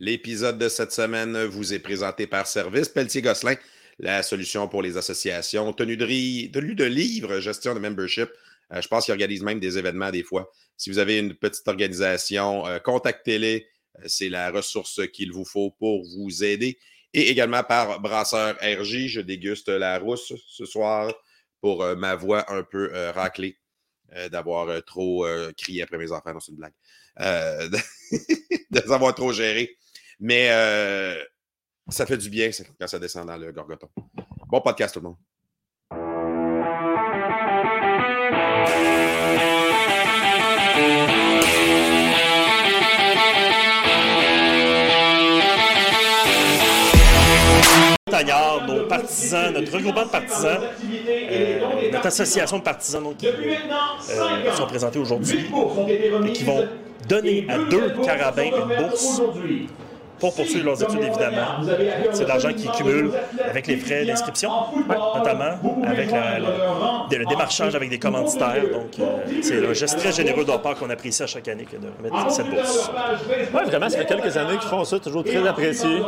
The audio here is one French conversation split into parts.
L'épisode de cette semaine vous est présenté par Service Pelletier-Gosselin, la solution pour les associations, tenue de, tenue de livres, gestion de membership. Euh, je pense qu'ils organisent même des événements des fois. Si vous avez une petite organisation, euh, contactez-les. Euh, c'est la ressource qu'il vous faut pour vous aider. Et également par Brasseur RJ. Je déguste la rousse ce soir pour ma voix un peu raclée d'avoir trop crié après mes enfants. Non, c'est une blague. de les avoir trop gérés. Mais ça fait du bien quand ça descend dans le gorgoton. Bon podcast, tout le monde. nos partisans, notre regroupement de partisans, euh, notre association de partisans donc, qui euh, sont présentés aujourd'hui et qui vont donner à deux carabins une bourse pour poursuivre leurs études, évidemment. C'est de l'argent qu'ils cumulent avec les frais d'inscription, notamment avec le démarchage avec des commanditaires. Donc, euh, c'est un geste très généreux de leur part qu'on apprécie à chaque année que de remettre cette bourse. Oui, vraiment, ça fait quelques années qu'ils font ça, toujours très apprécié.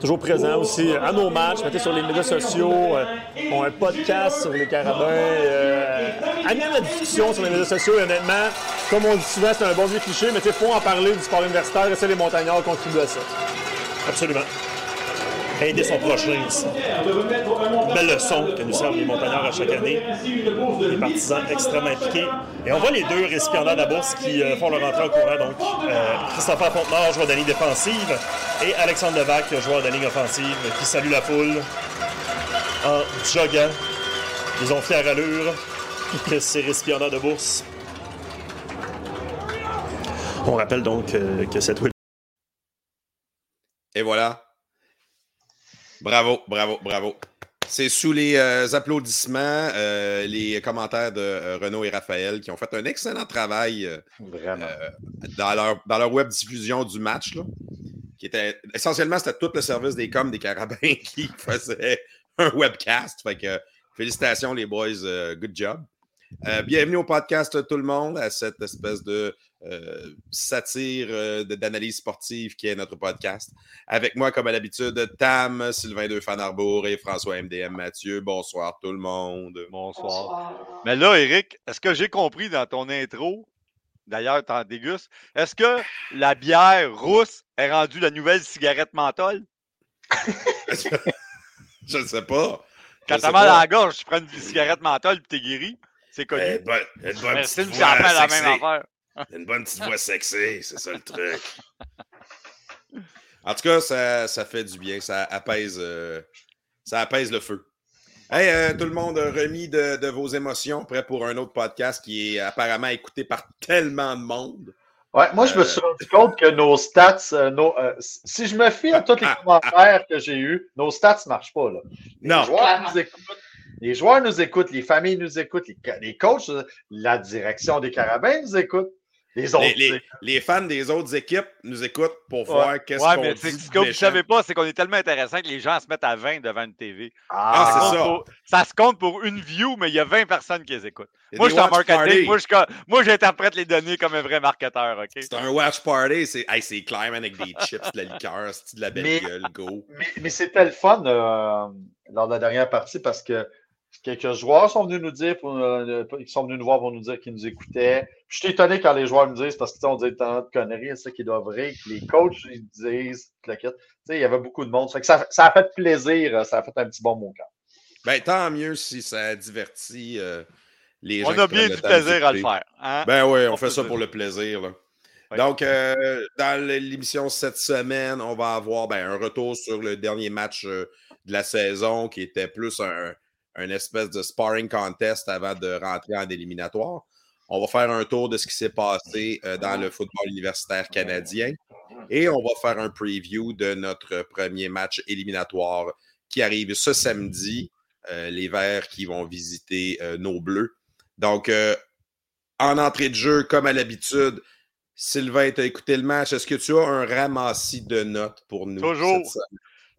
Toujours présent aussi à nos matchs, mettez sur les médias sociaux, euh, ont un podcast sur les carabins, euh, animent la discussion sur les médias sociaux et honnêtement, comme on dit souvent, c'est un bon vieux cliché, mais il faut en parler du sport universitaire et les montagnards contribuent à ça. Absolument. Aider son prochain ici. Belle leçon que nous servent les montagnards à chaque année. Des partisans extrêmement impliqués. Et on voit les deux récipiendaires de la bourse qui euh, font leur entrée en courant. Donc, euh, Christopher Fontenard, joueur de ligne défensive, et Alexandre Levac, joueur de ligne offensive, qui salue la foule en joguant. Ils ont fière allure que ces récipiendaires de bourse. On rappelle donc euh, que cette et voilà. Bravo, bravo, bravo. C'est sous les euh, applaudissements, euh, les commentaires de euh, Renaud et Raphaël qui ont fait un excellent travail dans, leur, dans leur web diffusion du match. qui était essentiellement c'était tout le service des coms des carabins qui faisait un webcast. Fait que félicitations les boys, good job. bienvenue au podcast tout le monde, à cette espèce de euh, satire euh, d'analyse sportive qui est notre podcast. Avec moi, comme à l'habitude, Tam, Sylvain De Fanarbourg et François MDM Mathieu. Bonsoir tout le monde. Bonsoir. Mais là, Eric, est-ce que j'ai compris dans ton intro, d'ailleurs, tu en dégustes, est-ce que la bière rousse est rendue la nouvelle cigarette menthol? Je ne sais pas. Quand t'as mal à la gorge, tu prends une cigarette menthol et t'es guéri. C'est connu. Eh, bonne, une bonne petite la même affaire une bonne petite voix sexy, c'est ça le truc. En tout cas, ça, ça fait du bien, ça apaise, euh, ça apaise le feu. Hey, euh, tout le monde remis de, de, vos émotions, prêt pour un autre podcast qui est apparemment écouté par tellement de monde. Ouais, moi, je me suis rendu compte que nos stats, euh, nos, si je me fie à tous les commentaires que j'ai eus, nos stats ne marchent pas. Là. non. Joueurs nous écoutent, les joueurs nous écoutent, les familles nous écoutent, les, les coachs, la direction des carabins nous écoute. Les, fans des autres équipes nous écoutent pour voir qu'est-ce qu'on dit. Ce que vous ne savez pas, c'est qu'on est tellement intéressant que les gens se mettent à 20 devant une TV. Ah, ah c'est ça. ça se compte pour une view, mais il y a 20 personnes qui les écoutent. Moi, je suis en marketing. Moi, j'interprète les données comme un vrai marketeur. ok? C'est un watch party. C'est hey, clair, avec des chips, de la liqueur, de la belle gueule, go. Mais, c'était le fun euh, lors de la dernière partie parce que quelques joueurs sont venus nous dire, pour, euh, ils sont venus nous voir pour nous dire qu'ils nous écoutaient. je suis étonné quand les joueurs me disent, parce qu'on dit tant de conneries, c'est ça qu'ils doivent rire, que les coachs ils disent, il y avait beaucoup de monde. Ça, ça, a fait plaisir, ça a fait un petit bon mot quand ben, tant mieux si ça divertit euh, les gens. On a bien du plaisir à le faire. Hein? Ben oui, on, fait ça pour le plaisir. Donc, euh, dans l'émission cette semaine, on va avoir ben, un retour sur le dernier match de la saison qui était plus un, un espèce de sparring contest avant de rentrer en éliminatoire. On va faire un tour de ce qui s'est passé euh, dans le football universitaire canadien et on va faire un preview de notre premier match éliminatoire qui arrive ce samedi. Euh, les Verts qui vont visiter euh, nos Bleus. Donc, en entrée de jeu, comme à l'habitude, Sylvain, tu as écouté le match. Est-ce que tu as un ramassis de notes pour nous? Toujours.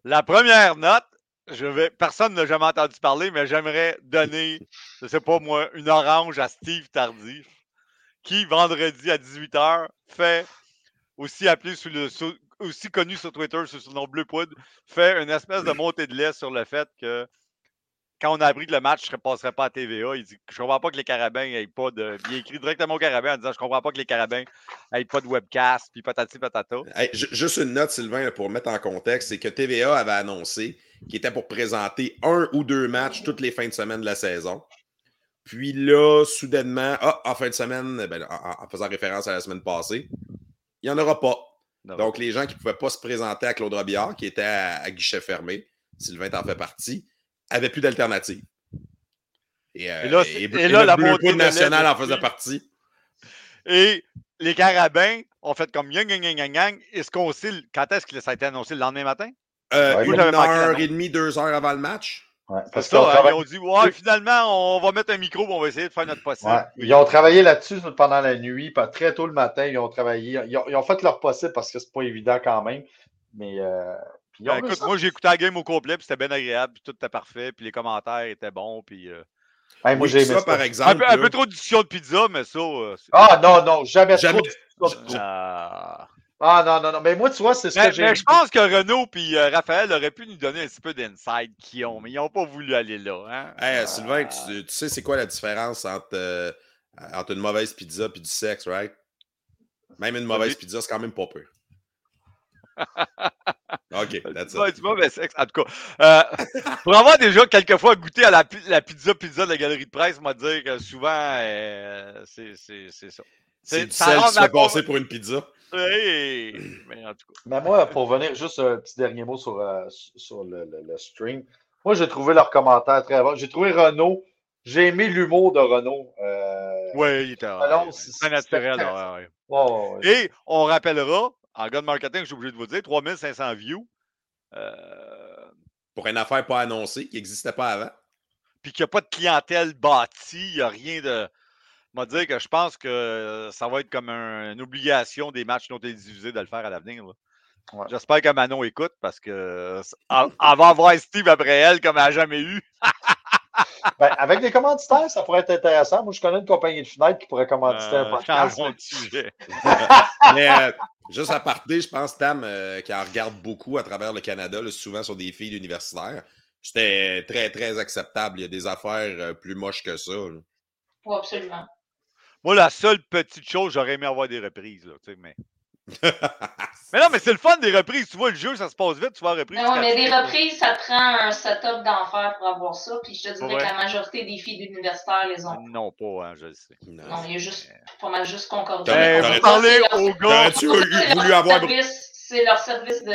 La première note, je vais, personne n'a jamais entendu parler, mais j'aimerais donner, je ne sais pas moi, une orange à Steve Tardif, qui, vendredi à 18h, fait aussi appelé sous le aussi connu sur Twitter sous son nom Bleu fait une espèce de montée de lait sur le fait que quand on a appris que le match ne passerait pas à TVA, il dit Je comprends pas que les carabins n'aient pas de. Il a écrit directement au carabin en disant Je comprends pas que les carabins n'aient pas de webcast, puis patati patata. juste une note, Sylvain, pour mettre en contexte c'est que TVA avait annoncé qu'il était pour présenter un ou deux matchs toutes les fins de semaine de la saison. Puis là, soudainement, ah, en fin de semaine, ben, en, faisant référence à la semaine passée, il n'y en aura pas. Donc, les gens qui ne pouvaient pas se présenter à Claude Robillard, qui était à, guichet fermé, Sylvain t'en fait partie, n'avaient plus d'alternative. Et, euh, là, et, là la Bleu national en faisait partie. Et les carabins ont fait comme yang, yang, yang, yang, Est-ce qu'on sait quand est-ce que ça a été annoncé? Le lendemain matin? Euh, une heure et demie, deux heures avant le match. parce ça, hein, ils ont dit ouais, finalement, on va mettre un micro on va essayer de faire notre possible. Ils ont travaillé là-dessus pendant la nuit, très tôt le matin, ils ont travaillé. Ils ont, fait leur possible parce que c'est pas évident quand même. Mais euh, ben, écoute, moi j'ai écouté la game au complet, puis c'était bien agréable, puis tout était parfait, puis les commentaires étaient bons, puis. Euh... moi j'ai ça, par exemple. Un peu, trop de discussion de pizza, mais ça. Euh, ah non, non, jamais, jamais. trop de ah. Ah non, non, non. Mais moi, tu vois, c'est ce que j'ai. Mais je pense que Renault et euh, Raphaël auraient pu nous donner un petit peu d'inside qu'ils ont, mais ils n'ont pas voulu aller là. Hein? Hey, Sylvain, tu, sais c'est quoi la différence entre, euh, entre une mauvaise pizza et du sexe, right? Même une mauvaise pizza, c'est quand même pas peu. OK, that's it. Du mauvais sexe, en tout cas. Euh, pour avoir déjà quelquefois goûté à la, la, pizza pizza de la galerie de presse, moi dire que souvent, c'est ça. C'est du sel qui se fait passer pour une pizza. Oui, mais en tout cas. Mais moi, pour venir juste un petit dernier mot sur, euh, sur le, le, stream, moi, j'ai trouvé leur commentaire très bon. J'ai trouvé Renault. J'ai aimé l'humour de Renault. Euh, oui, il était très naturel. Et on rappellera, en de marketing, je suis obligé de vous dire, 3500 views. Euh, pour une affaire pas annoncée qui n'existait pas avant. Puis qu'il n'y a pas de clientèle bâtie, il n'y a rien de m'a dit que je pense que ça va être comme une obligation des matchs non télévisés de le faire à l'avenir. J'espère que Manon écoute parce que elle, va avoir Steve après elle comme elle n'a jamais eu. Ben, avec des commanditaires, ça pourrait être intéressant. Moi, je connais une compagnie de fenêtres qui pourrait commanditer un euh, podcast. sujet. mais euh, juste à partir, je pense, Tam, euh, qui en regarde beaucoup à travers le Canada, souvent sur des filles universitaires, c'était très, très acceptable. Il y a des affaires plus moches que ça. Oui, absolument. Moi, la seule petite chose, j'aurais aimé avoir des reprises. Là, mais... mais non, mais c'est le fun des reprises. Tu vois, le jeu, ça se passe vite, tu vois, reprise. Non, mais des reprises, ça prend un setup d'enfer pour avoir ça. Puis je te dirais que la majorité des filles d'universitaires les ont. Non, pas, hein, je le sais. Non, il y a juste, pas mal juste concordé. Ben, vous parlez aux gars? tu voulu avoir. C'est leur service de.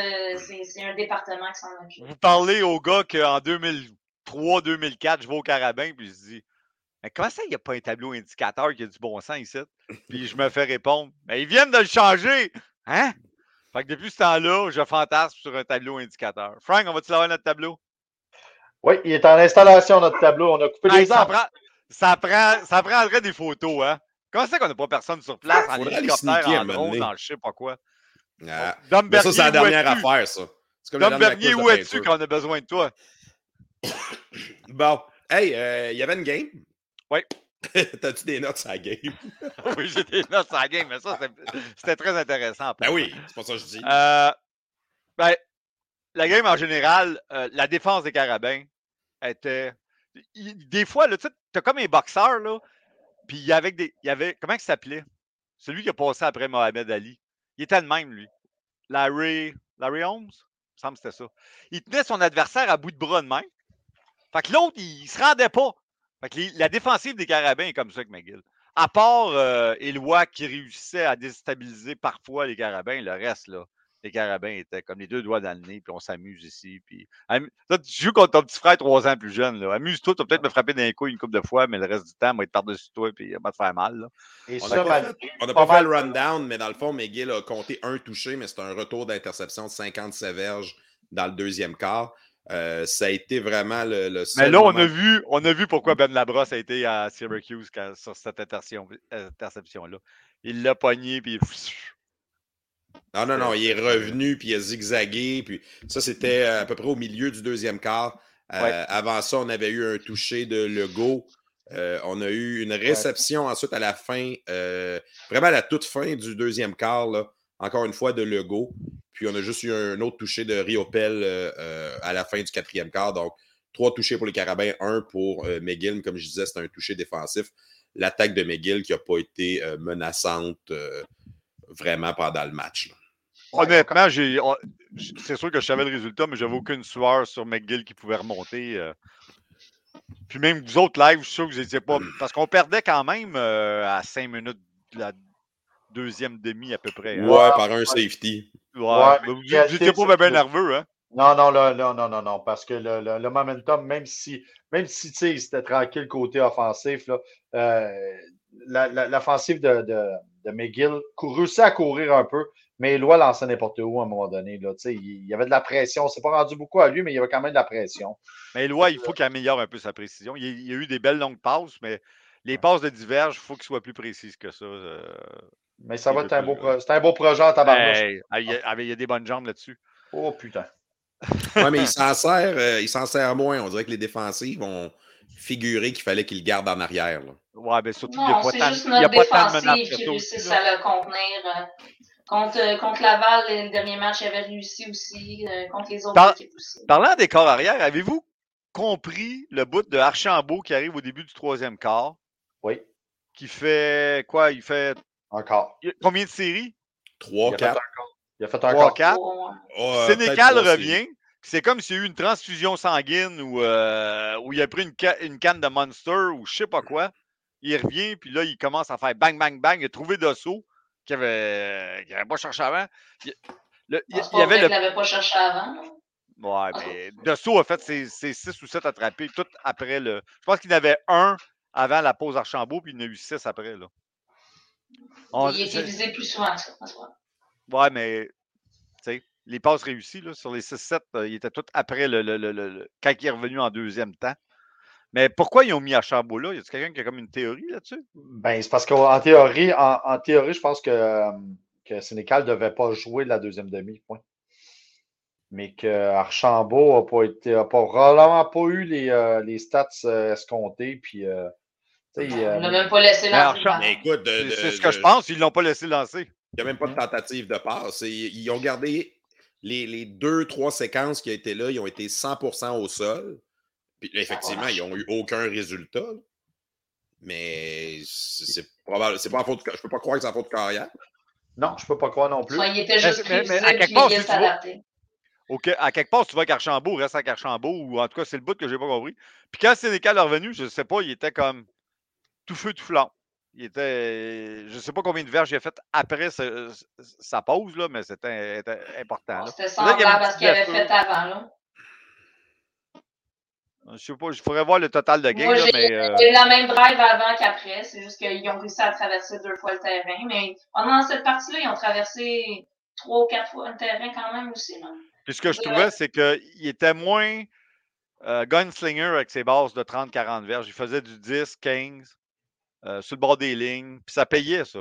C'est un département qui s'en occupe. Vous parlez aux gars qu'en 2003-2004, je vais au Carabin, puis je dis mais comment ça, il n'y a pas un tableau indicateur qui a du bon sens ici? Puis je me fais répondre, mais ils viennent de le changer! Hein? Fait que depuis ce temps-là, je fantasme sur un tableau indicateur. Frank, on va-tu avoir notre tableau? Oui, il est en installation, notre tableau. On a coupé les ça prend, ça, prend, ça prendrait des photos, hein? Comment c'est qu'on n'a pas personne sur place en hélicoptère, en drone, dans je sais pas quoi? Ah. ça, c'est la dernière affaire, ça. Dom Bernier, où es-tu quand on a besoin de toi? bon, hey, euh, il y avait une game. Oui. T'as-tu des notes sur la game? oui, j'ai des notes sur la game, mais ça, c'était très intéressant. Ben oui, c'est pas ça que je dis. Euh, ben, la game en général, euh, la défense des carabins était. Des fois, tu as comme un boxeur, là, puis il y avait des. Il y avait, comment il s'appelait? Celui qui a passé après Mohamed Ali. Il était le même, lui. Larry. Larry Holmes? Il me semble que c'était ça. Il tenait son adversaire à bout de bras de main. Fait que l'autre, il se rendait pas la défensive des Carabins est comme ça avec McGill. À part euh, Eloi qui réussissait à déstabiliser parfois les Carabins, le reste, là, les Carabins étaient comme les deux doigts dans le nez, puis on s'amuse ici. Puis... tu joues contre ton petit frère trois ans plus jeune. Amuse-toi, tu vas peut-être me frapper d'un coup une couple de fois, mais le reste du temps, moi, être par-dessus toi, puis il va te faire mal. on n'a pas, fait, le rundown, mais dans le fond, McGill a compté un touché, mais c'est un retour d'interception de 50 séverges dans le deuxième quart. Euh, ça a été vraiment le, le Mais là, on a, vu, on a vu pourquoi Ben Labrosse a été à Syracuse sur cette interception-là. Il l'a pogné, puis Non, non, non, il est revenu, puis il a zigzagué. Puis ça, c'était à peu près au milieu du deuxième quart. Euh, avant ça, on avait eu un toucher de Legault. Euh, on a eu une réception ensuite à la fin, vraiment à la toute fin du deuxième quart. Là. Encore une fois, de Legault. Puis on a juste eu un autre touché de Riopel à la fin du quatrième quart. Donc, trois touchés pour les Carabins, un pour McGill. Comme je disais, c'est un touché défensif. L'attaque de McGill qui n'a pas été menaçante vraiment pendant le match. Honnêtement, j'ai, c'est sûr que je savais le résultat, mais j'avais aucune sueur sur McGill qui pouvait remonter. Euh. Puis même vous autres live, je suis sûr que vous n'étiez pas. Parce qu'on perdait quand même euh, à 5 minutes de la deuxième demi à peu près. Hein. Ouais, par un safety. Ouais, vous n'étiez pas bien nerveux, hein? Non, non, là, non, non, non, parce que le, le, momentum, même si, même si c'était tranquille côté offensif, là, euh, l'offensive de, de, de, McGill réussit à courir un peu, mais Eloi lançait n'importe où à un moment donné. Là, il, il y avait de la pression. C'est pas rendu beaucoup à lui, mais il y avait quand même de la pression. Mais Eloi, il faut qu'il améliore un peu sa précision. Il, y a eu des belles longues passes, mais les passes de diverge, il faut qu'il soit plus précis que ça. Euh, mais ça va être un beau, c'est un beau projet en tabarnouche. Ah, il, y a, ah, il y a des bonnes jambes là-dessus. Oh putain. oui, mais il s'en sert, euh, il s'en sert moins. On dirait que les défensifs vont figurer qu'il fallait qu'il garde en arrière. Là. Ouais, mais surtout, non, il n'y a pas tant, juste notre a défensive qui réussit à le contenir. Euh, contre, euh, contre Laval, le dernier match, il avait réussi aussi. Contre les autres équipes aussi. Parlant des corps arrière, avez-vous compris le bout de Archambault qui arrive au début du troisième quart? Oui. Qui fait quoi? Il fait. Encore. Combien de séries? Trois, quatre. Il a fait un 3, 4. Sénécal revient. C'est comme s'il y a eu une transfusion sanguine ou euh, où il a pris une, une, canne de Monster ou je sais pas quoi. Il revient, puis là, il commence à faire bang, bang, bang. Il a trouvé Dosso qu'il n'avait pas cherché avant. Il, le, il, il avait le... l'avait pas cherché avant. Ouais, mais Dosso a fait ses, ses 6 ou 7 attrapés tout après le. Je pense qu'il en avait un avant la pause Archambault, puis il en a eu 6 après. Là. On... il était visé plus souvent que ça. Ouais, mais les passes réussies là, sur les 6-7, euh, il était tout après le, le, le, quand il est revenu en deuxième temps. Mais pourquoi ils ont mis Archambault là? Y a quelqu'un qui a comme une théorie là-dessus? Ben, c'est parce qu'en théorie, en, théorie, je pense que, que Sénécal ne devait pas jouer la deuxième demi, point. Mais que Archambault n'a pas été, a pas, probablement pas eu les, euh, les stats euh, escomptés. Puis, euh, il n'a même pas laissé lancer. c'est ce que je pense, ils ne l'ont pas laissé lancer. Il n'y a même pas de tentative de passe. Ils ont gardé les, les, deux, trois séquences qui ont été là, ils ont été 100% au sol. Puis effectivement, ils n'ont eu aucun résultat. Mais c'est probable. C'est pas en faute de, Je peux pas croire que c'est en faute de carrière. Non, je peux pas croire non plus. il était juste mais, mais, à quelque part, si tu OK, à quelque part, tu vois qu'Archambault reste à Archambault, ou en tout cas, c'est le bout que j'ai pas compris. Puis quand Sénécal est revenu, je sais pas, il était comme tout feu, tout flanc. Il était. Je ne sais pas combien de verges il a fait après sa pause, là, mais c'était important. C'était semblable à ce qu'il avait fait avant. Là. Je sais pas, il faudrait voir le total de gains. J'ai euh... eu la même drive avant qu'après. C'est juste qu'ils ont réussi à traverser deux fois le terrain. Mais pendant cette partie-là, ils ont traversé trois ou quatre fois le terrain quand même aussi. Là. Puis ce que je trouvais, c'est qu'il était moins euh, gunslinger avec ses bases de 30-40 verges. Il faisait du 10, 15. Euh, sur le bord des lignes. Puis ça payait, ça.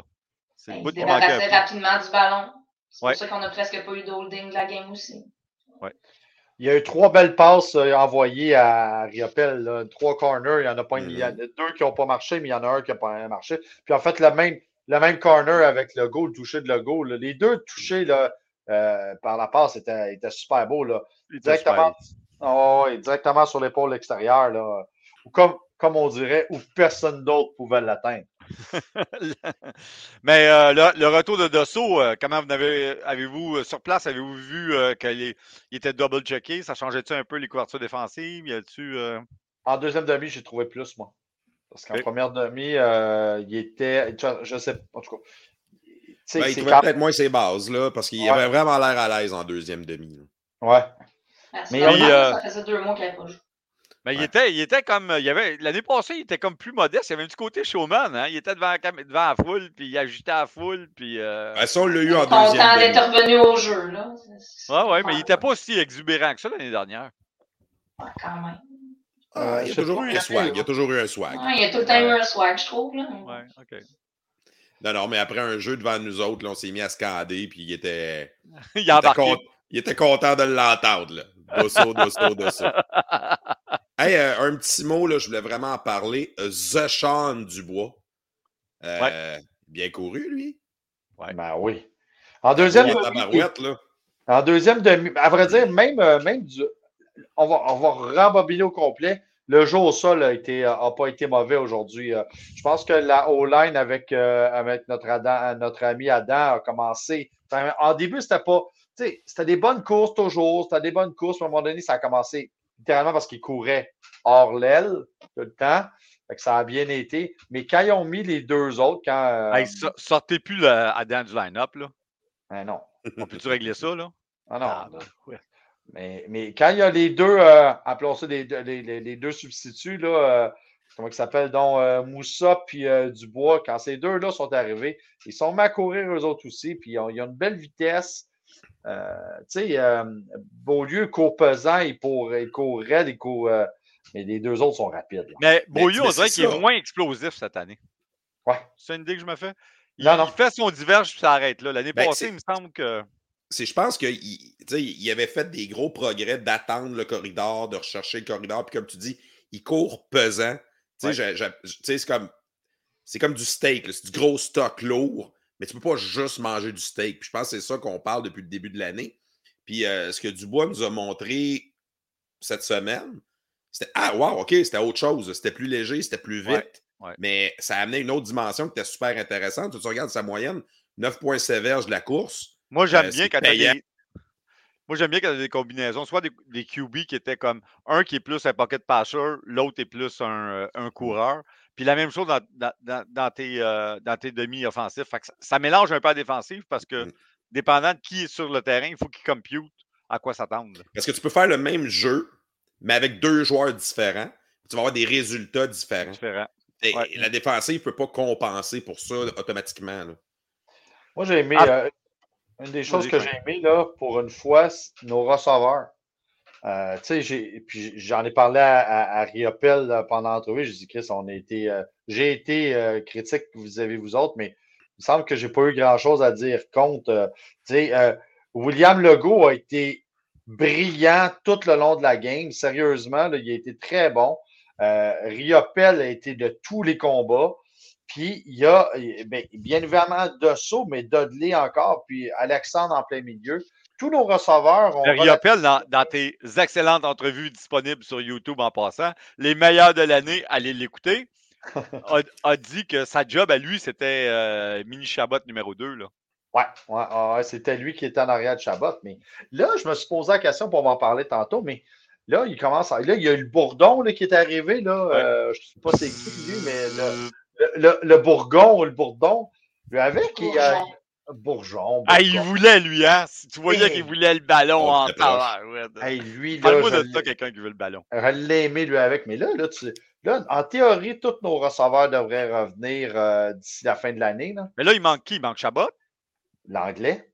C'est ben, il se débarrassait rapidement du ballon. C'est pour ça qu'on n'a presque pas eu d'holding de la game aussi. Ouais. Il y a eu trois belles passes euh, envoyées à Riopel. Trois corners. Il y en a pas il y en a mm-hmm. deux qui n'ont pas marché, mais il y en a un qui n'a pas marché. Puis en fait, le même, le même corner avec le goal, le toucher de le goal. Les deux touchés là, euh, par la passe étaient, étaient super beaux. Là. Directement, oh, directement sur l'épaule extérieure. Là. Comme, comme on dirait, où personne d'autre pouvait l'atteindre. Mais euh, le, retour de Dosso, euh, comment vous avez, avez-vous, euh, sur place, avez-vous vu qu'il était double-checké? Ça changeait-tu un peu les couvertures défensives? Y En deuxième demi, j'ai trouvé plus, moi. Parce qu'en première demi, il était. Je ne sais pas. En tout cas. Ben, il trouvait peut-être moins ses bases, là, parce qu'il avait vraiment l'air à l'aise en deuxième demi. Ouais. Ah, Mais ça faisait deux mois qu'il n'avait pas joué. Mais il, était, il était comme. Il avait, l'année passée, il était comme plus modeste. Il avait un petit côté showman. Hein? Il était devant, devant la foule, puis il agitait la foule. Puis, euh... ben, ça, on l'a eu en deuxième. Content d'être revenu au jeu. Là. Ouais, ouais, mais il n'était pas aussi exubérant que ça l'année dernière. Ouais, quand même. Ah, il y a toujours eu un swag. Il y a toujours eu un swag. Ouais, il y a tout le temps eu un swag, je trouve. Là. Ouais, OK. Non, non, mais après un jeu devant nous autres, là, on s'est mis à scander, puis il était. il, il, était il, était content de l'entendre. Dosso, dosso, dosso. Hey, euh, un petit mot, là, je voulais vraiment en parler. The Sean Dubois. Euh, Bien couru, lui. Ouais. Ben oui. En deuxième, tabarouette, là. en deuxième demi, à vrai dire, même, euh, même du, on va, on va rembobiner au complet. Le jeu au sol a, été, a pas été mauvais aujourd'hui. Je pense que la O-line avec, euh, avec notre, Adam- notre ami Adam a commencé. Enfin, en début, c'était pas. tu sais, C'était des bonnes courses toujours. C'était des bonnes courses. À un moment donné, ça a commencé littéralement parce qu'il courait hors l'aile tout le temps. Fait que ça a bien été. Mais quand ils ont mis les deux autres, quand. euh, Hey, so- sortez plus le Adam du line-up, là. ben non. On peut-tu régler ça, là? Ah non. Ah, ben, ouais. Mais, mais quand il y a les deux, euh, appelons ça les, deux- les, les- les deux substituts, là, euh, comment ils s'appellent, donc euh, Moussa puis Dubois, quand ces deux-là sont arrivés, ils sont mis à courir eux autres aussi, puis ils ont, ils ont une belle vitesse. Euh, tu sais, euh, Beaulieu court pesant, il court, il court raide, il court. euh, mais les deux autres sont rapides. là. Mais Beaulieu, mais on dirait qu'il est moins explosif cette année. Ouais. C'est une idée que je me fais. Il, Non, non. il fait son diverge puis ça arrête là. L'année Ben, passée, il me semble que. C'est, je pense qu'il il, avait fait des gros progrès d'attendre le corridor, de rechercher le corridor. Puis comme tu dis, il court pesant. Tu sais, Ouais. c'est comme, c'est comme du steak. C'est du gros stock lourd. Mais tu peux pas juste manger du steak. Puis je pense que c'est ça qu'on parle depuis le début de l'année. Puis euh, ce que Dubois nous a montré cette semaine, c'était Ah, wow, OK, c'était autre chose. C'était plus léger, c'était plus vite. Ouais, ouais. Mais ça a amené une autre dimension qui était super intéressante. Tu regardes sa moyenne, 9 points sévères de la course. Moi, j'aime Euh, bien c'est quand t'as payant. des. Moi, j'aime bien quand t'as des combinaisons, soit des, des QB qui étaient comme un qui est plus un pocket passer, l'autre est plus un, euh, un coureur. Puis la même chose dans, dans- dans- dans tes, euh, dans tes demi-offensifs. Ça, ça mélange un peu à la défensive parce que Mm. dépendant de qui est sur le terrain, il faut qu'il compute à quoi s'attendre. Parce que tu peux faire le même jeu, mais avec deux joueurs différents. Tu vas avoir des résultats différents. Différent. Et Ouais. La défensive ne peut pas compenser pour ça automatiquement. là. Moi, j'ai aimé. Ah. euh, une des choses que j'ai aimé, là, pour une fois, c'est nos receveurs. Euh, puis j'en ai parlé à, à, Riopel là, pendant l'entrevue. J'ai dit, Chris, on a été. euh, j'ai été euh, critique vis-à-vis vous autres, mais il me semble que j'ai pas eu grand-chose à dire contre. euh, euh, William Legault a été brillant tout le long de la game. Sérieusement, il a été très bon. Euh, Riopel a été de tous les combats. Puis il y a eh bien, bien évidemment Dosso, mais Dudley encore, puis Alexandre en plein milieu. Tous nos receveurs ont. Je rappelle dans, dans tes excellentes entrevues disponibles sur YouTube en passant, les meilleurs de l'année, allez l'écouter, a, a dit que sa job à lui, c'était euh, Mini Chabot numéro 2. Là. Ouais, ouais, ouais, c'était lui qui était en arrière de Chabot. Mais là, je me suis posé la question pour en parler tantôt, mais là, il commence à. Là, il y a eu le Bourdon là, qui est arrivé. Là, Ouais. euh, je ne sais pas c'est qui lui, mais le, le, le- le Bourgon, le Bourdon, lui avec, il a. Bourgeon. Ah, il voulait, lui, hein? Si tu voyais Hey. qu'il voulait le ballon Oh, en proche. tabarouette. Hey, lui, là, Parle-moi de ça, quelqu'un qui veut le ballon. Je l'ai aimé, lui, avec. Mais là, là, tu- là, en théorie, tous nos receveurs devraient revenir euh, d'ici la fin de l'année. là. Mais là, il manque qui? Il manque Chabot? L'anglais.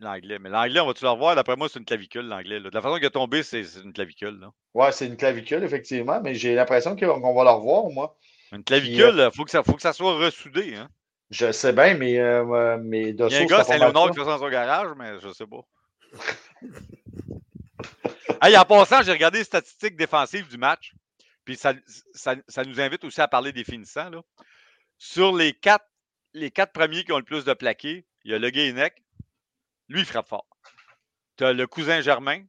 L'anglais. Mais l'anglais, on va-tu le revoir? D'après moi, c'est une clavicule, l'anglais. De la façon qu'il a tombé, c'est une clavicule. Là. Ouais, c'est une clavicule, effectivement, mais j'ai l'impression qu'on qu'on va le revoir, moi. Une clavicule, il faut, que ça- faut que ça soit ressoudé. Hein? Je sais bien, mais, euh, Il y a un gars Saint-Léonard ça. qui fait ça dans son garage, mais je sais pas. hey, en passant, j'ai regardé les statistiques défensives du match. Puis ça, ça, ça nous invite aussi à parler des finissants. Là. Sur les quatre, les quatre premiers qui ont le plus de plaqués, il y a le Guénec. Lui, il frappe fort. Tu as le cousin Germain,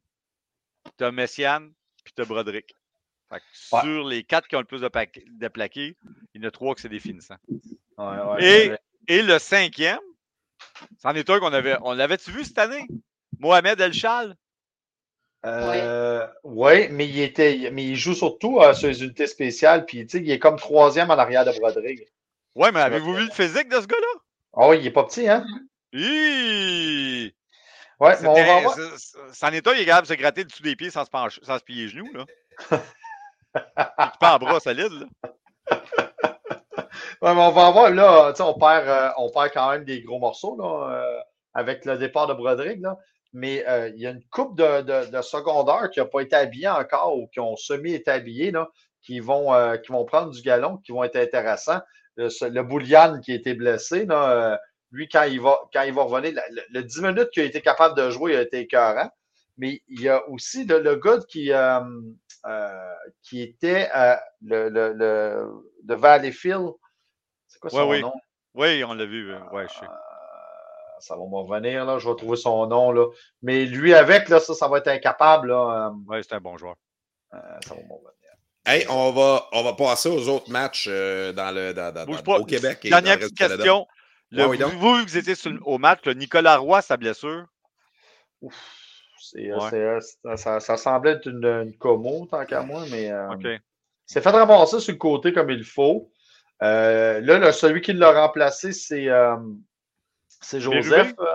tu as Messiane, puis tu as Broderick. Ouais. Sur les quatre qui ont le plus de, plaqués- de plaqués, il y en a trois que c'est des finissants. Ouais, ouais, Et- le cinquième, c'en est un qu'on avait. On l'avait-tu vu cette année? Mohamed El-Chal? Euh, ouais, mais il était, mais il joue surtout euh, sur les unités spéciales, puis tu sais, il est comme troisième en arrière de Broderick. Ouais, mais avez-vous vu le physique de ce gars-là? Ah oui, il est pas petit, hein? Hi! Ouais, mais on va voir. C'en est un, il est capable de se gratter le dessous des pieds sans se, pencher, sans se plier les genoux, là. Il pas en bras solide, là. Ouais, mais on va voir, là, on perd, euh, on perd quand même des gros morceaux, là, euh, avec le départ de Broderick, là. Mais euh, il y a une coupe de, de, de secondaires qui n'a pas été habillée encore ou qui ont semi-été habillés, là, qui vont, euh, qui vont prendre du galon, qui vont être intéressants. Le, le Boulian qui a été blessé, là, euh, lui, quand il va, quand il va revenir, le, le 10 minutes qu'il a été capable de jouer, il a été écœurant. Mais il y a aussi le, le gars qui, qui était le, le, de Valleyfield. C'est quoi son Ouais, nom? Oui, on l'a vu. euh, Ouais, je sais. ça va me revenir, là. Je vais trouver son nom, là. Mais lui avec, là, ça, ça va être incapable, là. Oui, c'est un bon joueur. ça va me revenir. Hey, on va, on va passer aux autres matchs dans le, dans, dans, au Québec. Et Dernière petite question. Le, oui, vous, vous étiez sur, au match, le Nicolas Roy, sa blessure? Ouf, ouais. ça, ça, semblait être une, une commo, tant qu'à moi, mais. OK. C'est fait ramasser sur le côté comme il faut. Euh, là, celui qui l'a remplacé, c'est euh, Joseph. Euh,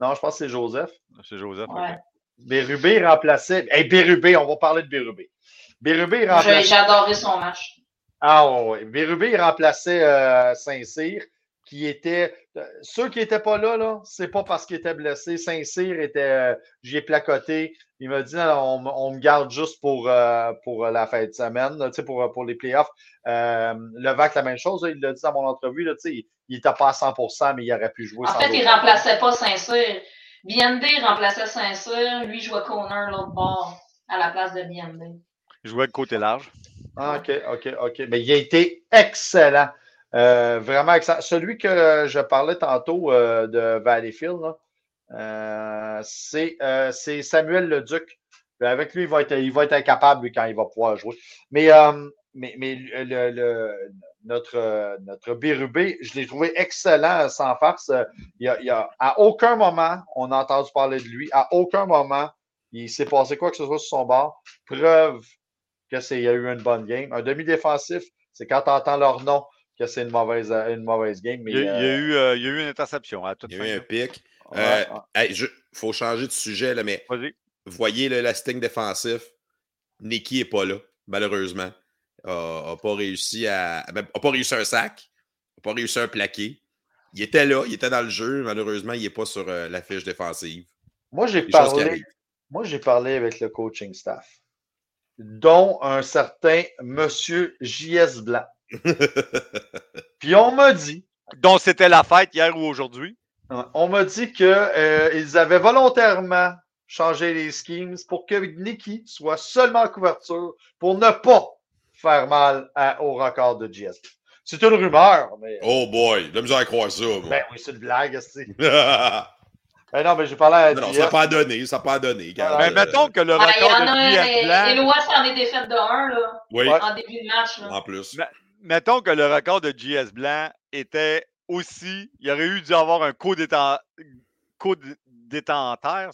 non, je pense que c'est Joseph. C'est Joseph. Ouais. Bérubé remplaçait. Hey, Bérubé, on va parler de Bérubé. Bérubé remplaçait. J'ai adoré son match. Ah oui, Bérubé remplaçait Saint-Cyr, qui était. ceux qui n'étaient pas là, là c'est pas parce qu'il était blessé. Saint-Cyr était. J'y ai placoté. Il m'a dit on, on, me garde juste pour, euh, pour la fin de semaine, pour, pour les playoffs. Euh, Levac, la même chose, il l'a dit dans mon entrevue, là, il n'était pas à 100% mais il aurait pu jouer. En fait, il ne remplaçait pas Saint-Cyr. BND remplaçait Saint-Cyr, lui jouait Conner l'autre bord à la place de BND. Il jouait de côté large. Ah, OK, OK, OK. Mais il a été excellent. Euh, vraiment excellent. Celui que je parlais tantôt euh, de Valleyfield, euh, euh, c'est Samuel Leduc. Avec lui, il va, être, il va être incapable quand il va pouvoir jouer. Mais, mais, mais notre, notre Bérubé, je l'ai trouvé excellent sans farce. Il y a, à aucun moment, on a entendu parler de lui. À aucun moment, il s'est passé quoi que ce soit sur son bord. Preuve qu'il y a eu une bonne game. Un demi-défensif, c'est quand tu entends leur nom que c'est une mauvaise, une mauvaise game. Mais, il, y a, il, y a eu, il y a eu une interception. À toute il y a eu un pic. Il euh, faut changer de sujet, là, mais vous voyez le lasting défensif. Nicky n'est pas là, malheureusement. n'a pas réussi à. Ben, pas réussi un sac. n'a pas réussi un plaqué. Il était là, il était dans le jeu. Malheureusement, il n'est pas sur euh, la fiche défensive. Moi, j'ai parlé. Moi, j'ai parlé avec le coaching staff, dont un certain Monsieur J.S. Blanc. Puis on m'a dit. Dont c'était la fête hier ou aujourd'hui. On m'a dit qu'ils euh, avaient volontairement changé les schemes pour que Nicky soit seulement en couverture pour ne pas faire mal au record de GS. C'est une rumeur, mais. Oh boy, de misère à croire ça. Ben oui, c'est une blague, ben non, mais j'ai parlé à. Non, non ça n'a pas donné, ça n'a pas donné. Mais ben, mettons que le record de GS Blanc. Éloi s'en est défaite de 1, là. Oui. En début de match, là. En plus. Mettons que le record de GS Blanc était aussi, il y aurait eu dû avoir un co-détenteur.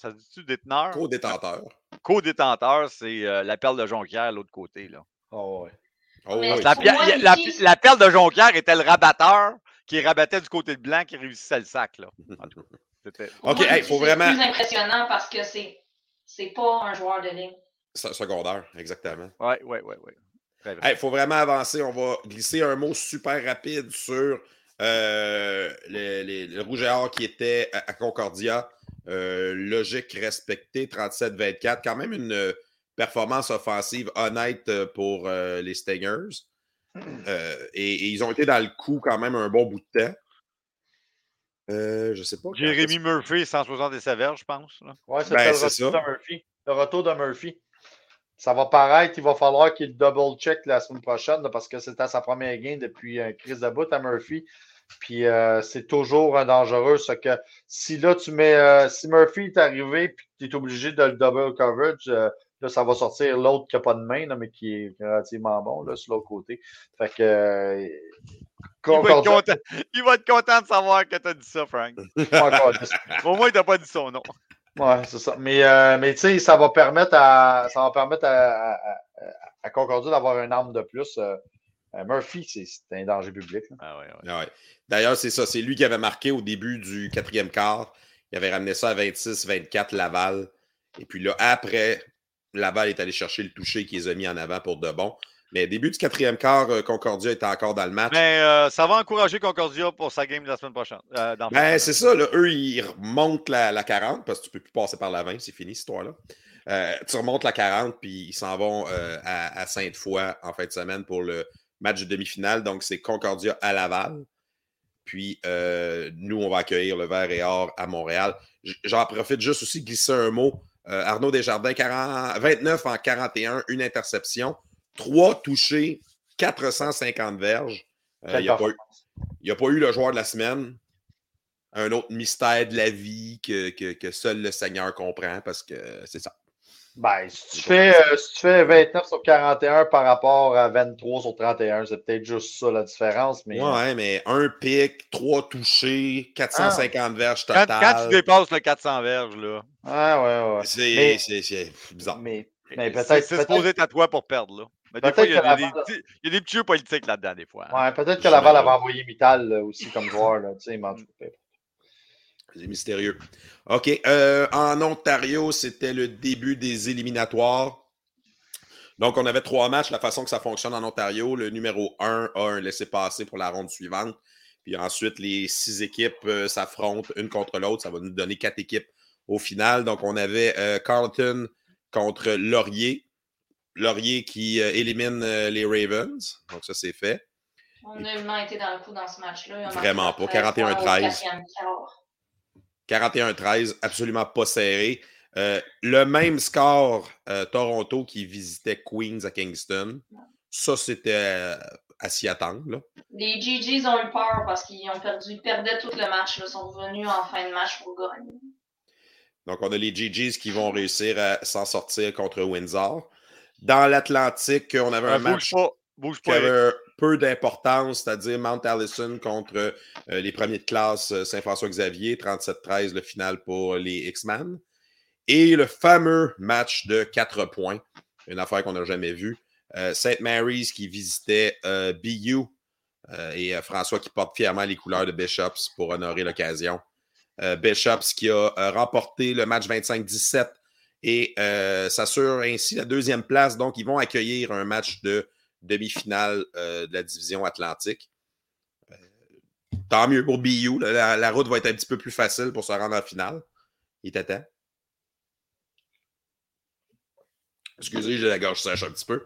Ça se dit-tu déteneur? Co-détenteur. Co-détenteur, c'est euh, la perle de Jonquière, l'autre côté. Là. Oh, ouais. Oh, ouais. La, la, la, perle de Jonquière était le rabatteur qui rabattait du côté de blanc qui réussissait le sac. Là. OK, il faut vraiment. C'est plus impressionnant parce que c'est, c'est pas un joueur de ligne. Secondaire, exactement. Oui, oui, oui. Ouais. Il faut vraiment avancer. On va glisser un mot super rapide sur euh, le Rouge et Or qui était à, Concordia, euh, logique respectée, 37-24. Quand même une euh, performance offensive honnête pour les Stingers. Et, ils ont été dans le coup quand même un bon bout de temps. je sais pas. Jérémy Murphy, 160 verges, je pense. Oui, c'est ben, le retour de Murphy. Le retour de Murphy. Ça va paraître, il va falloir qu'il double-check la semaine prochaine parce que c'était sa première game depuis un crise de bout à Murphy. Puis euh, c'est toujours un dangereux. Ce que si là, tu mets. Euh, si Murphy est arrivé puis tu es obligé de le double coverage, euh, là, ça va sortir l'autre qui n'a pas de main, mais qui est relativement bon là, sur l'autre côté. Fait que. Il va, il va, être content de savoir que tu as dit ça, Frank. Au moins, il t'a pas dit son nom. Ouais, c'est ça. Mais, mais tu sais, ça va permettre à, ça va permettre à, à, Concordia d'avoir une arme de plus. Murphy, c'est un danger public. Ah ouais, ah ouais. D'ailleurs, c'est ça. C'est lui qui avait marqué au début du quatrième quart. Il avait ramené ça à 26-24 Laval. Et puis là, après, Laval est allé chercher le toucher qui les a mis en avant pour de bon. Mais début du quatrième quart, euh, Concordia était encore dans le match. Mais euh, ça va encourager Concordia pour sa game de la semaine prochaine. Euh, ben, c'est ça. eux, ils remontent la, 40 parce que tu ne peux plus passer par la 20. C'est fini, cette histoire-là. tu remontes la 40, puis ils s'en vont à, à Sainte-Foy en fin de semaine pour le match de demi-finale. Donc, c'est Concordia à Laval. Puis, nous, on va accueillir le Vert et Or à Montréal. J'en profite juste aussi de glisser un mot. Arnaud Desjardins, 29 en 41, une interception, trois touchés, 450 verges. Euh, il n'y a, pas eu le joueur de la semaine. un autre mystère de la vie que, que, seul le Seigneur comprend parce que c'est ça. Ben, si tu, fais, euh, si tu fais 29 sur 41 par rapport à 23 sur 31, c'est peut-être juste ça la différence. Mais... Ouais, mais un pic, trois touchés, 450 ah. verges total. Quand, tu dépasses le 400 verges, là. Ah, ouais, ouais. C'est bizarre. Mais, mais peut-être. C'est supposé être à toi pour perdre, là. Mais des fois, il y, a des, il y a des petits jeux politiques là-dedans, des fois. Hein. Ouais, peut-être que Laval avait envoyé Mittal aussi comme joueur, là. Tu sais, il c'est mystérieux. OK. Euh, en Ontario, c'était le début des éliminatoires. Donc, on avait trois matchs. La façon que ça fonctionne en Ontario, le numéro 1 a un laissé-passer pour la ronde suivante. Puis ensuite, les six équipes euh, s'affrontent une contre l'autre. Ça va nous donner quatre équipes au final. Donc, on avait euh, Carlton contre Laurier. Laurier qui élimine les Ravens. Donc, ça, c'est fait. On a vraiment été dans le coup dans ce match-là. Vraiment pas. 41-13. 41-13, absolument pas serré. Euh, le même score, euh, Toronto qui visitait Queens à Kingston. Ça, c'était euh, à s'y attendre. Les GGs ont eu peur parce qu'ils ont perdu, ils perdaient tout le match. Ils sont revenus en fin de match pour gagner. Donc, on a les GGs qui vont réussir à s'en sortir contre Windsor. Dans l'Atlantique, on avait un match. Bouge pas, peu d'importance, c'est-à-dire Mount Allison contre euh, les premiers de classe euh, Saint-François-Xavier, 37-13 le final pour les X-Men. Et le fameux match de 4 points, une affaire qu'on n'a jamais vue. Euh, St. Mary's qui visitait BU et François qui porte fièrement les couleurs de Bishops pour honorer l'occasion. Bishops qui a remporté le match 25-17 et s'assure ainsi la deuxième place. Donc, ils vont accueillir un match de demi-finale euh, de la division Atlantique. Euh, tant mieux pour BU. La, route va être un petit peu plus facile pour se rendre en finale. Il t'attend. Excusez, j'ai la gorge sèche un petit peu.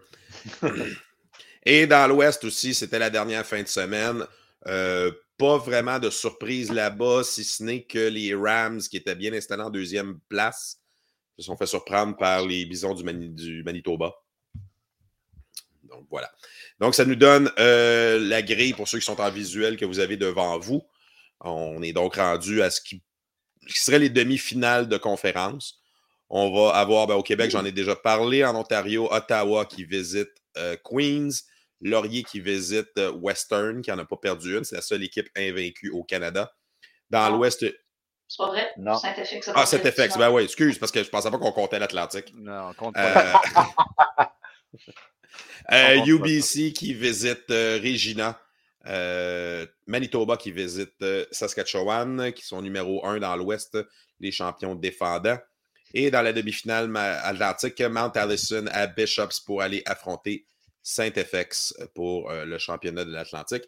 Et dans l'Ouest aussi, c'était la dernière fin de semaine. Euh, pas vraiment de surprise là-bas, si ce n'est que les Rams, qui étaient bien installés en deuxième place, se sont fait surprendre par les Bisons du Manitoba. Donc, voilà. Donc, ça nous donne euh, la grille pour ceux qui sont en visuel que vous avez devant vous. On est donc rendu à ce qui, serait les demi-finales de conférence. On va avoir ben, au Québec, j'en ai déjà parlé, en Ontario, Ottawa qui visite euh, Queens, Laurier qui visite euh, Western, qui n'en a pas perdu une. C'est la seule équipe invaincue au Canada. Dans l'Ouest. C'est pas vrai? Non. Saint-FX. Ah, Saint-FX, ben oui, excuse, parce que je ne pensais pas qu'on comptait l'Atlantique. Non, on compte pas. UBC euh, qui visite euh, Regina. Euh, Manitoba qui visite Saskatchewan, qui sont numéro 1 dans l'Ouest, les champions défendants. Et dans la demi-finale atlantique, Mount Allison à Bishops pour aller affronter Saint-FX pour le championnat de l'Atlantique.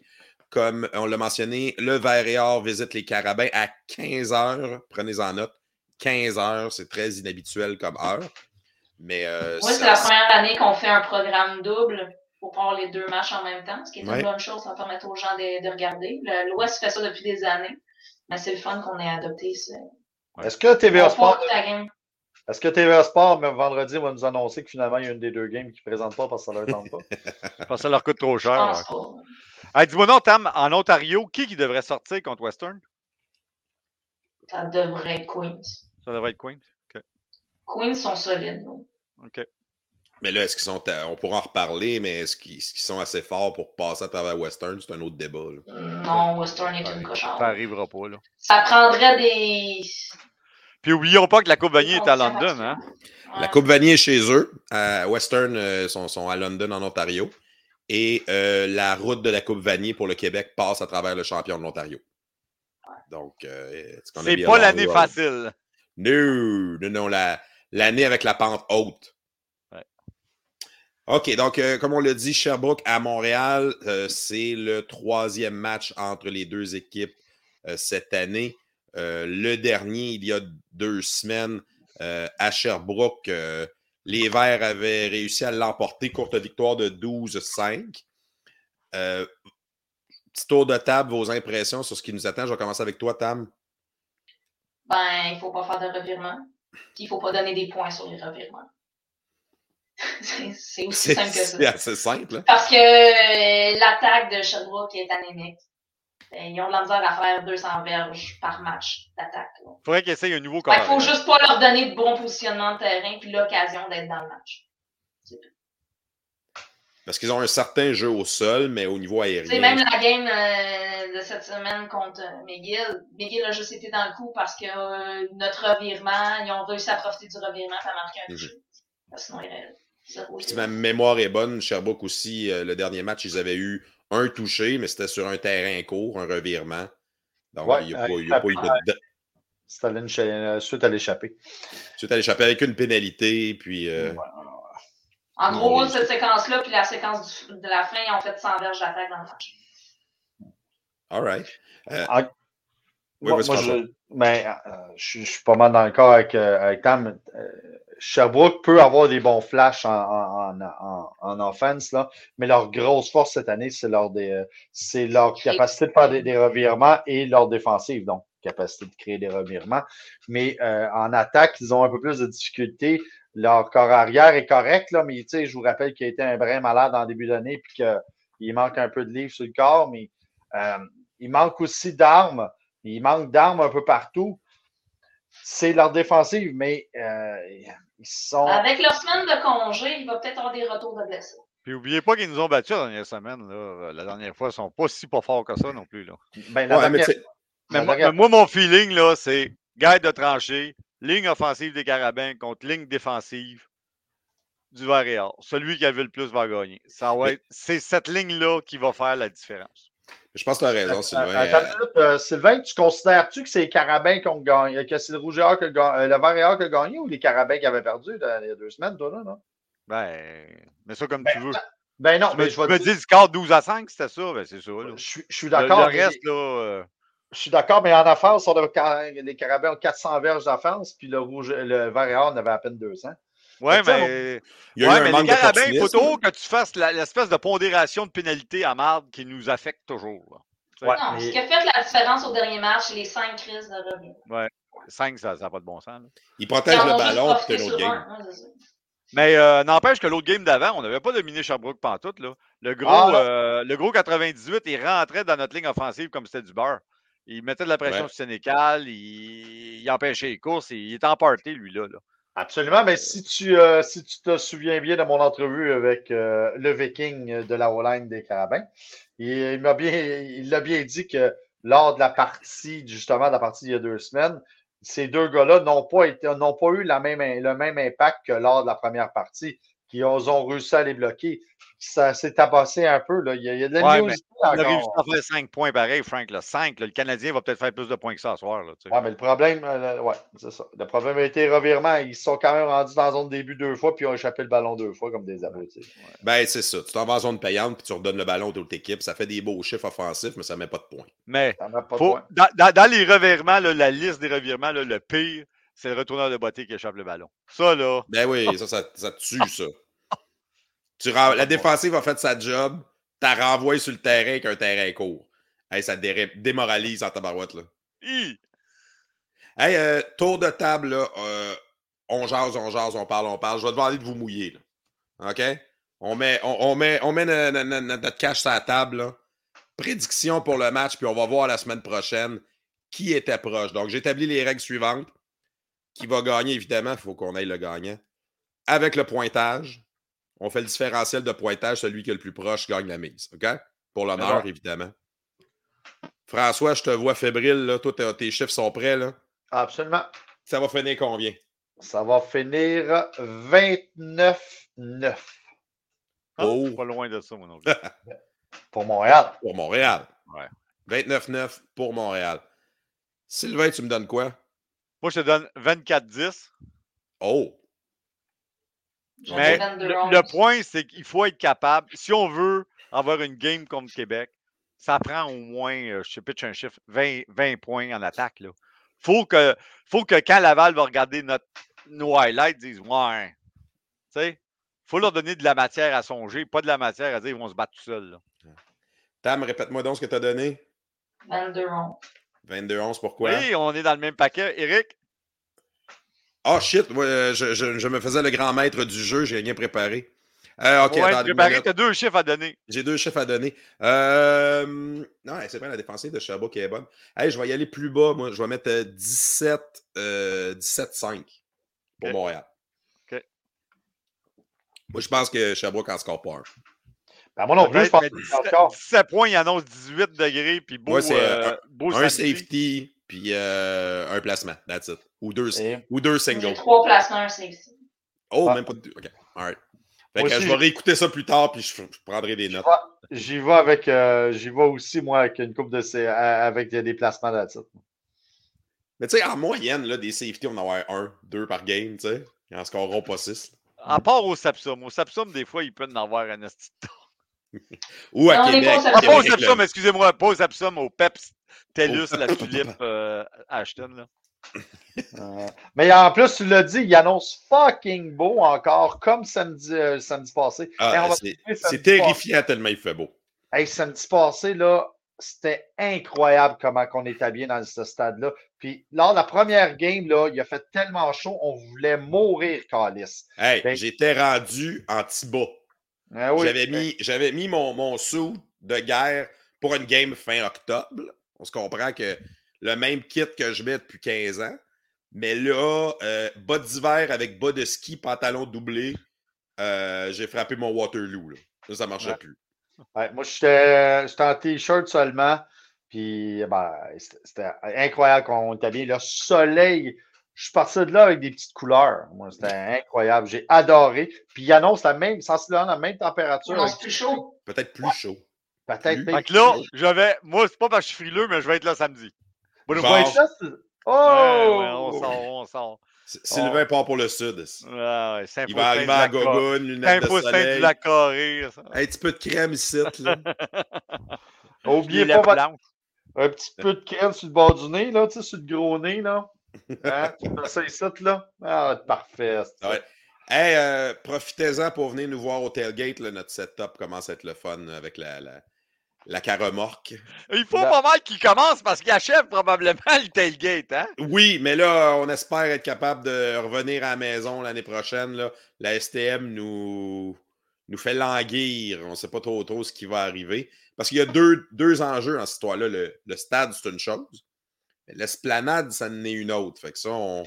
Comme on l'a mentionné, le Vert et Or visite les Carabins à 15 heures. Prenez-en note. 15 heures, c'est très inhabituel comme heure. Mais, euh, c'est la première année qu'on fait un programme double pour voir les deux matchs en même temps, ce qui est une bonne chose, ça va permettre aux gens de, regarder. L'Ouest fait ça depuis des années, mais c'est le fun qu'on ait adopté. Est-ce que TVA Sport. Est-ce que TVA Sport, même vendredi, va nous annoncer que finalement, il y a une des deux games qui ne présente pas parce que ça leur tente pas? parce que ça leur coûte trop cher. Dis-moi non, Tam, en Ontario, qui, qui devrait sortir contre Western? Ça devrait être Queens. Ça devrait être Queens? Queens sont solides. OK. Mais là, est-ce qu'ils sont. On pourra en reparler, mais est-ce qu'ils sont assez forts pour passer à travers Western? C'est un autre débat. Non, Western est une cochonne. Ça arrivera pas, là. Ça prendrait des. Puis oublions pas que la Coupe Vanier est à London, hein? La Coupe Vanier est chez eux. Western euh, sont, sont, à London, en Ontario. Et euh, la route de la Coupe Vanier pour le Québec passe à travers le champion de l'Ontario. Donc, euh, c'est pas l'année facile. Non, non, non. La, l'année avec la pente haute. OK, donc euh, comme on l'a dit, Sherbrooke à Montréal, euh, c'est le troisième match entre les deux équipes cette année. le dernier, il y a deux semaines, à Sherbrooke, les Verts avaient réussi à l'emporter, courte victoire de 12-5. petit tour de table, vos impressions sur ce qui nous attend. Je vais commencer avec toi, Tam. Ben, il ne faut pas faire de revirement il ne faut pas donner des points sur les revirements. c'est aussi simple que ça. C'est assez simple. Hein. Parce que euh, l'attaque de Sherbrooke est anémique. Ben, ils ont de la misère à faire 200 verges par match d'attaque. Il faudrait qu'ils essayent un nouveau Il ne faut juste pas leur donner de bon positionnement de terrain puis l'occasion d'être dans le match. Parce qu'ils ont un certain jeu au sol, mais au niveau aérien. C'est même la game euh, de cette semaine contre McGill. McGill a juste été dans le coup parce que euh, notre revirement, ils ont réussi à profiter du revirement à marquer un toucher. Mhm. Sinon, si ma mémoire est bonne, Sherbrooke aussi, euh, le dernier match, ils avaient eu un touché, mais c'était sur un terrain court, un revirement. Donc, il n'y a, pas eu de. C'était suite à l'échappée. Suite à l'échappée avec une pénalité, puis. En gros, cette séquence-là, puis la séquence de la fin, ils ont fait 100 verges d'attaque dans le match. All right. Euh, ah, moi, je, mais, euh, je, suis pas mal dans le cas avec, euh, avec Tam. Sherbrooke peut avoir des bons flashs en, en, en, en offense, là, mais leur grosse force cette année, c'est leur, des, c'est leur capacité de faire des, des, revirements et leur défensive, donc capacité de créer des revirements. Mais en attaque, ils ont un peu plus de difficultés leur corps arrière est correct, là, mais je vous rappelle qu'il a été un vrai malade en début d'année puis qu'il manque un peu de livre sur le corps, mais euh, il manque aussi d'armes. Il manque d'armes un peu partout. C'est leur défensive, mais euh, ils sont. Avec leur semaine de congé, il va peut-être avoir des retours de blessés. Puis n'oubliez pas qu'ils nous ont battus la dernière semaine. Là. La dernière fois, ils ne sont pas si pas forts que ça non plus. Là. Ben, mais, moi, mon feeling, là, c'est guide de tranchée, ligne offensive des Carabins contre ligne défensive du Varéal. Celui qui a vu le plus va gagner. Ça va c'est cette ligne-là qui va faire la différence. Je pense que tu as raison, Sylvain. Euh, Sylvain, tu considères-tu que c'est les Carabins qui ont gagné, que c'est le Rouge et le Vert qui a gagné ou les Carabins qui avaient perdu il y a deux semaines, toi, là, non? Ben, mais ça comme ben, tu veux. Ben non, mais je me dis le score 12 à 5, c'était ça, ben c'est ça. Je, suis d'accord. Le, reste, là. Euh, je suis d'accord, mais en offense, on les Carabins ont 400 verges d'offense, puis le rouge, le vert et or en avait à peine 200. Oui, mais, il y a ouais, mais les Carabins, il faut toujours que tu fasses l'espèce de pondération de pénalité à marde qui nous affecte toujours. Ouais, non, ce qui a fait la différence au dernier match, c'est les 5 crises de revenu. Oui, 5, ça n'a pas de bon sens. Il protège le ballon, c'est l'autre game. mais euh, n'empêche que l'autre game d'avant, on n'avait pas dominé Sherbrooke pantoute. Là. Le, gros, ah, euh, le gros 98, il rentrait dans notre ligne offensive comme c'était du beurre. Il mettait de la pression sur Sénécal, il... il, empêchait les courses, il est en party, lui, là. Absolument, mais si tu, euh, si tu te souviens bien de mon entrevue avec euh, le Viking de la O-line des Carabins, il, m'a bien, il l'a bien dit que lors de la partie, justement, de la partie il y a deux semaines, ces deux gars-là n'ont pas, été, n'ont pas eu la même, le même impact que lors de la première partie, qui ont réussi à les bloquer ça s'est tabassé un peu. Là. Il, y a, de la ouais, On a réussi à faire 5 points pareil, Frank. 5. le Canadien va peut-être faire plus de points que ça ce soir. Oui, mais le problème, euh, ouais, c'est ça. Le problème a été revirement. Ils se sont quand même rendus dans la zone de début deux fois, puis ils ont échappé le ballon deux fois comme des abrutis. Ouais. Ben, c'est ça. Tu t'en vas en zone payante, puis tu redonnes le ballon à toute équipe. Ça fait des beaux chiffres offensifs, mais ça ne met pas de points. Mais faut, dans, dans, les revirements, la liste des revirements, le pire, c'est le retourneur de beauté qui échappe le ballon. Ça, là. Ben oui, ça, ça, ça tue, ça. La défensive a fait sa job, t'as renvoyé sur le terrain avec un terrain court. Hey, ça démoralise en tabarouette. Là. Hey, euh, tour de table, là, euh, on jase, on jase, on parle, on parle. Je vais demander de vous mouiller. Là. OK? On met, on, met, on met notre cash sur la table. Là. Prédiction pour le match, puis on va voir la semaine prochaine qui était proche. Donc, j'établis les règles suivantes. Qui va gagner, évidemment, il faut qu'on aille le gagnant. Avec le pointage, on fait le différentiel de pointage, celui qui est le plus proche gagne la mise. OK? Pour l'honneur, évidemment. François, je te vois fébrile, là. Toi, tes chiffres sont prêts, là. Absolument. Ça va finir combien? Ça va finir 29-9. Ah, oh. Pas loin de ça, mon oncle. pour Montréal. Pour Montréal. Ouais. 29-9 pour Montréal. Sylvain, tu me donnes quoi? Moi, je te donne 24-10. Oh! Mais le, point, c'est qu'il faut être capable, si on veut avoir une game contre Québec, ça prend au moins, euh, je sais pitch un chiffre, 20, 20 points en attaque. Il faut que, faut que quand Laval va regarder notre, nos highlights, ils disent Ouais. Tu sais, il faut leur donner de la matière à songer, pas de la matière à dire ils vont se battre tout seuls. Tam, répète-moi donc ce que tu as donné. 22-11. 22-11, pourquoi? Oui, on est dans le même paquet. Eric? Oh shit, je, je, me faisais le grand maître du jeu, j'ai rien préparé. Euh, ok, Ouais, préparé, t'as deux chiffres à donner. J'ai deux chiffres à donner. Euh, non, c'est vrai, la défensive de Sherbrooke est bonne. Hey, je vais y aller plus bas. Moi, je vais mettre euh, 17, euh, 17-5 pour. Montréal. Ok. Moi, je pense que Sherbrooke en score pas un. Ben, moi non plus, je pense que 17, encore. 17 points, il annonce 18 degrés, puis beau, Ouais, c'est, euh, beau Un samedi. safety, puis euh, un placement. That's it. Ou deux, Et- ou deux singles. trois placements, un safety. Oh, Ah. même pas de deux. OK. All right. Fait Moi que aussi, je vais réécouter ça plus tard, puis je, je prendrai des notes. J'y vais avec, euh, j'y vais aussi, moi, avec une coupe de, C- à- avec des des placements là-dessus. Mais tu sais, en moyenne, là, des safety, on en avoir un, deux par game, tu sais. Ils en scoreront pas six. À part au Sapsum. Au Sapsum, des fois, il peut en avoir un esti. Ou à Non, Québec. Ah, excusez-moi, pas au Sapsum, au Peps, Tellus, Oh. la Tulipe, euh, Ashton. Là. Euh, mais en plus, tu l'as dit, il annonce fucking beau encore, comme samedi, euh, samedi passé. Ah, c'est terrifiant tellement il fait beau. Hey, samedi passé, là, c'était incroyable comment on était bien dans ce stade-là. Puis, lors de la première game, là, il a fait tellement chaud, on voulait mourir, Calis. Hey, Ben- j'étais rendu en Tiba. Ah oui. J'avais mis, j'avais mis mon, mon sou de guerre pour une game fin octobre. On se comprend que le même kit que je mets depuis 15 ans. Mais là, euh, bas d'hiver avec bas de ski, pantalon doublé, euh, j'ai frappé mon Waterloo. Là. Ça, ça marchait Ouais. plus. Ouais, moi, j'étais j'étais en t-shirt seulement. Puis, ben, c'était c'était incroyable qu'on était bien. Le soleil, je suis parti de là avec des petites couleurs. Moi, c'était incroyable. J'ai adoré. Puis, il annonce la même, sensiblement la même température. Non, plus chaud. Peut-être plus chaud. Peut-être plus- Fait que là, je vais. Moi, c'est pas parce que je suis frileux, mais je vais être là samedi. Moi, je Bon. Vas vais être là, c'est- Oh! Ouais, ouais, on sort, on sort. Sylvain part pour le sud. Ouais, c'est Il va arriver à Gogun, lunettes de soleil. du lac Carré. ça. Un petit peu de crème ici. Là. Oubliez pas votre- un petit peu de crème sur le bord du nez, là, tu sais, sur le gros nez, là. Hein? tu fais ça ici, là? Ah, parfait. Ouais. Hey, euh, profitez-en pour venir nous voir au tailgate. là, notre setup commence à être le fun avec la, la, la caromorque. Il faut pas mal qu'il commence parce qu'il achève probablement le tailgate, hein? Oui, mais là, on espère être capable de revenir à la maison l'année prochaine. Là. La STM nous, nous fait languir. On ne sait pas trop, trop ce qui va arriver. Parce qu'il y a deux, deux enjeux dans cette histoire-là. Le, le stade, c'est une chose. L'esplanade, ça en est une autre. Fait que ça, on,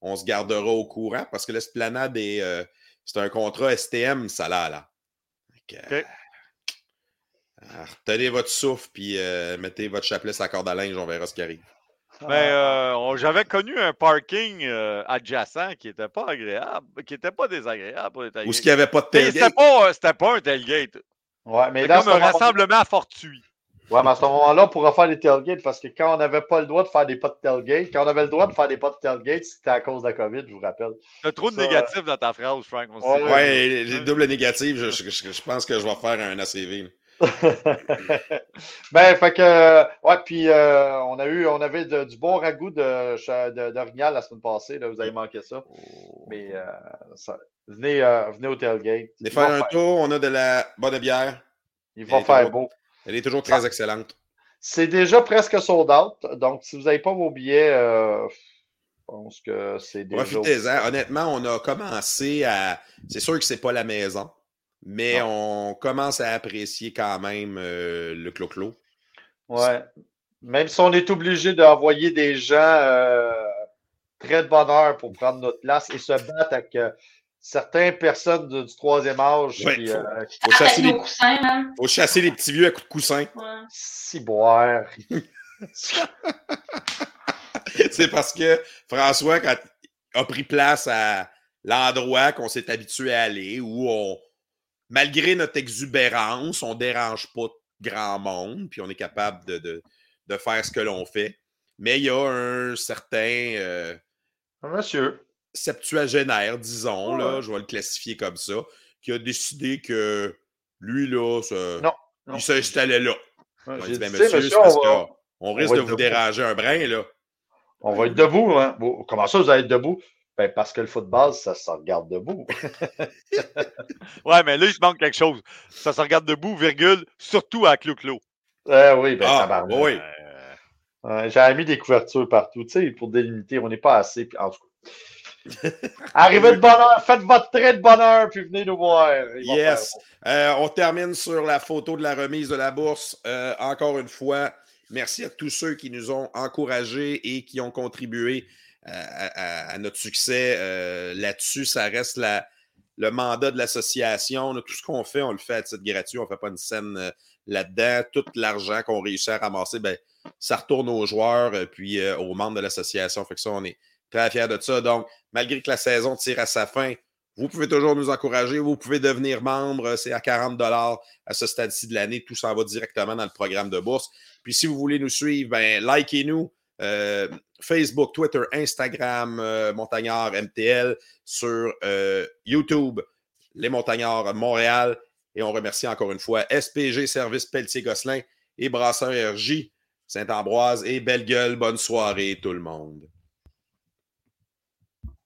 on se gardera au courant parce que l'esplanade est. euh, c'est un contrat STM, ça là, là. Ok. euh, retenez votre souffle puis euh, mettez votre chapelet sur la corde à linge, on verra ce qui arrive. Mais euh, on- j'avais connu un parking euh, adjacent qui était pas agréable, qui était pas désagréable pour les Ou ce qu'il n'y avait pas de Mais C'était tailgate. pas, c'était pas un tailgate. Ouais, mais là, comme un rassemblement fortuit. Ouais, mais à ce moment-là, on pourra faire des tailgates parce que quand on n'avait pas le droit de faire des pas de tailgate, quand on avait le droit de faire des pas de tailgate, c'était à cause de la COVID, je vous rappelle. T'as trop de négatifs dans ta phrase, Frank. on sait. Ouais, Ouais, les, les doubles négatifs, je, je- je- pense que je vais faire un ACV. ben, fait que, ouais, puis euh, on a eu, on avait de- du bon ragoût de, de, d'orignal la semaine passée, là, vous avez manqué ça. Mais euh, ça- venez, euh, venez au tailgate. Venez faire un faire- tour, on a de la bonne bière. Il va faire beau. Elle est toujours très excellente. C'est déjà presque sold out, donc si vous n'avez pas vos billets, euh, je pense que c'est déjà. Profitez-en. Honnêtement, on a commencé à. C'est sûr que c'est pas la maison, mais on commence à apprécier quand même euh, le clo-clo. Ouais. Même si on est obligé d'envoyer des gens euh, très de bonne heure pour prendre notre place et se battre avec certaines personnes de- du troisième âge. Ouais, puis, faut- euh, Faut chasser, Attaquer les, nos coussins, man. faut chasser les petits vieux à coups de coussin. Ouais. ciboire. c'est parce que François, quand a pris place à l'endroit qu'on s'est habitué à aller, où on, malgré notre exubérance, on dérange pas grand monde, puis on est capable de, de, de faire ce que l'on fait. Mais il y a un certain euh, Monsieur. Septuagénaire, disons, Ouais. là, je vais le classifier comme ça, qui a décidé que lui, là, ça- Non, non. il s'installait là. Ouais, On j'ai dit, ben, dit, tu sais, monsieur, monsieur, c'est parce on va- qu'on on risque de vous debout. déranger un brin, là. On va être debout, hein? Comment ça, vous allez être debout? Ben, parce que le football, ça se regarde debout. Ouais, mais là, il se manque quelque chose. Ça se regarde debout, virgule, surtout à Clo-Clo. Ah oui, ben, Ah, oui. Euh, Ouais, J'avais mis des couvertures partout, tu sais, pour délimiter. On n'est pas assez. En tout cas. Arrivez de bonheur, faites votre trait de bonheur, puis venez nous voir. Yes. Euh, on termine sur la photo de la remise de la bourse. Euh, encore une fois, merci à tous ceux qui nous ont encouragés et qui ont contribué euh, à, notre succès. Là-dessus, ça reste le mandat de l'association. Tout ce qu'on fait, on le fait à titre gratuit. On ne fait pas une scène là-dedans. Tout l'argent qu'on réussit à ramasser, ben, ça retourne aux joueurs puis aux membres de l'association. Fait que ça, on est Très fier de ça. Donc, malgré que la saison tire à sa fin, vous pouvez toujours nous encourager. Vous pouvez devenir membre. C'est à 40 à ce stade-ci de l'année. Tout s'en va directement dans le programme de bourse. Puis si vous voulez nous suivre, ben, likez-nous. Euh, Facebook, Twitter, Instagram, euh, Montagnard MTL, sur euh, YouTube, Les Montagnards Montréal. Et on remercie encore une fois SPG Service Pelletier-Gosselin et Brasseur RJ Saint-Ambroise et Belle Gueule. Bonne soirée tout le monde.